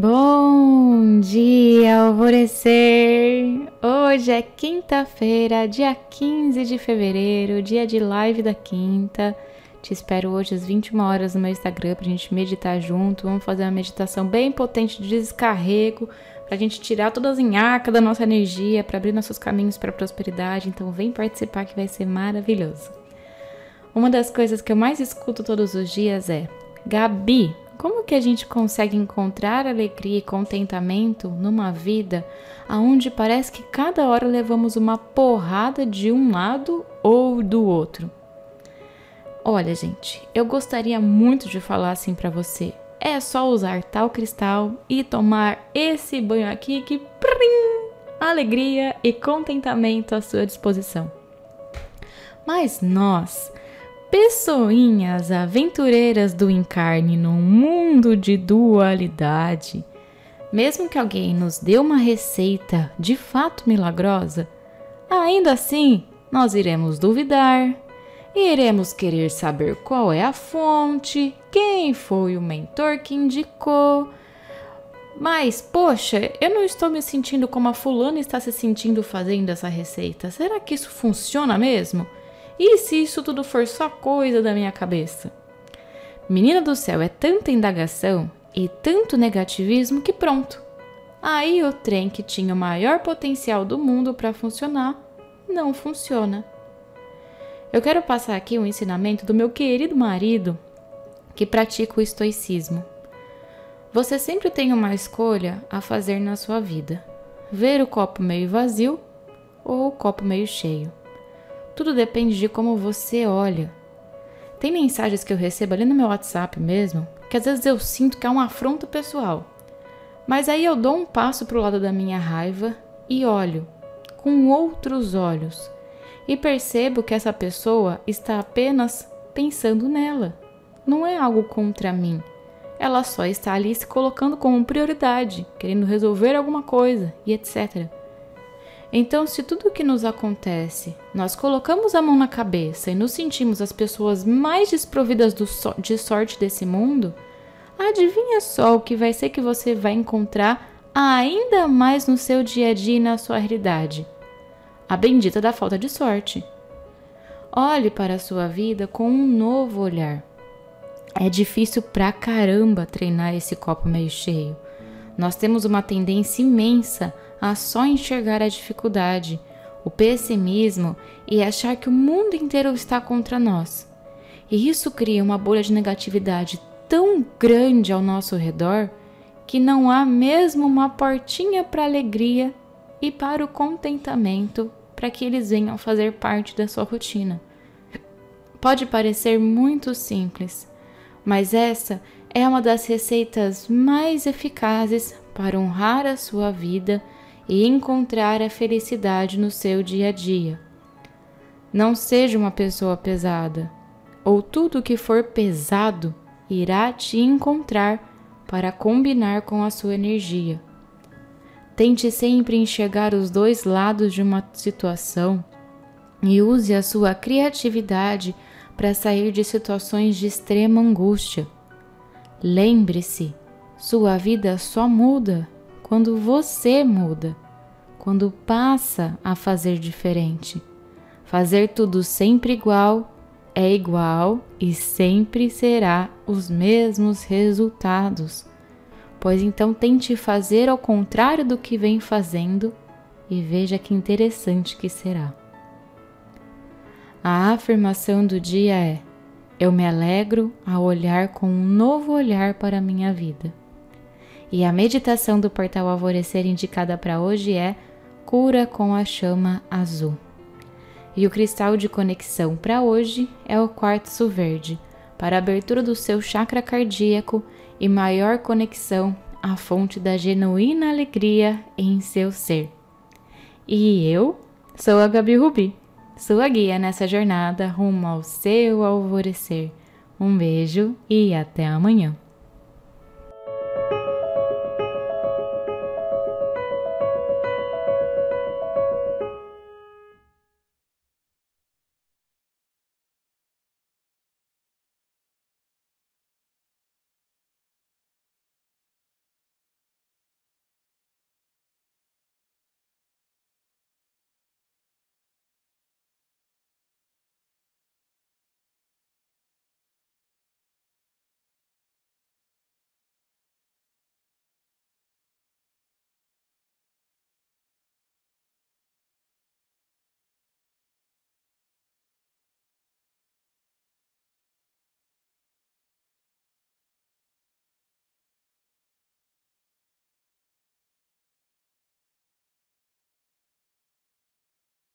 Bom dia, alvorecer! Hoje é quinta-feira, dia 15 de fevereiro, dia de live da quinta. Te espero hoje às 21 horas no meu Instagram pra gente meditar junto. Vamos fazer uma meditação bem potente de descarrego, pra gente tirar todas as enharcas da nossa energia, para abrir nossos caminhos para prosperidade. Então vem participar que vai ser maravilhoso. Uma das coisas que eu mais escuto todos os dias é: Gabi, como que a gente consegue encontrar alegria e contentamento numa vida aonde parece que cada hora levamos uma porrada de um lado ou do outro? Olha, gente, eu gostaria muito de falar assim para você. É só usar tal cristal e tomar esse banho aqui que prim, alegria e contentamento à sua disposição. Mas nós pessoinhas aventureiras do encarne num mundo de dualidade. Mesmo que alguém nos dê uma receita de fato milagrosa, ainda assim nós iremos duvidar, iremos querer saber qual é a fonte, quem foi o mentor que indicou. Mas, poxa, eu não estou me sentindo como a fulana está se sentindo fazendo essa receita. Será que isso funciona mesmo? E se isso tudo for só coisa da minha cabeça? Menina do céu, é tanta indagação e tanto negativismo que pronto. Aí o trem que tinha o maior potencial do mundo para funcionar não funciona. Eu quero passar aqui um ensinamento do meu querido marido que pratica o estoicismo. Você sempre tem uma escolha a fazer na sua vida: ver o copo meio vazio ou o copo meio cheio. Tudo depende de como você olha. Tem mensagens que eu recebo ali no meu WhatsApp mesmo, que às vezes eu sinto que é uma afronta pessoal. Mas aí eu dou um passo para o lado da minha raiva e olho com outros olhos e percebo que essa pessoa está apenas pensando nela. Não é algo contra mim. Ela só está ali se colocando como prioridade, querendo resolver alguma coisa e etc. Então, se tudo o que nos acontece, nós colocamos a mão na cabeça e nos sentimos as pessoas mais desprovidas so de sorte desse mundo, adivinha só o que vai ser que você vai encontrar ainda mais no seu dia a dia e na sua realidade? A bendita da falta de sorte. Olhe para a sua vida com um novo olhar. É difícil pra caramba treinar esse copo meio cheio. Nós temos uma tendência imensa a só enxergar a dificuldade, o pessimismo e achar que o mundo inteiro está contra nós. E isso cria uma bolha de negatividade tão grande ao nosso redor que não há mesmo uma portinha para alegria e para o contentamento para que eles venham fazer parte da sua rotina. Pode parecer muito simples, mas essa é uma das receitas mais eficazes para honrar a sua vida e encontrar a felicidade no seu dia a dia. Não seja uma pessoa pesada, ou tudo que for pesado irá te encontrar para combinar com a sua energia. Tente sempre enxergar os dois lados de uma situação e use a sua criatividade para sair de situações de extrema angústia. Lembre-se, sua vida só muda quando você muda, quando passa a fazer diferente. Fazer tudo sempre igual é igual e sempre será os mesmos resultados. Pois então tente fazer ao contrário do que vem fazendo e veja que interessante que será. A afirmação do dia é: Eu me alegro a olhar com um novo olhar para a minha vida. E a meditação do portal Alvorecer indicada para hoje é Cura com a chama azul. E o cristal de conexão para hoje é o quartzo verde, para abertura do seu chakra cardíaco e maior conexão à fonte da genuína alegria em seu ser. E eu sou a Gabi Rubi, sua guia nessa jornada rumo ao seu alvorecer. Um beijo e até amanhã.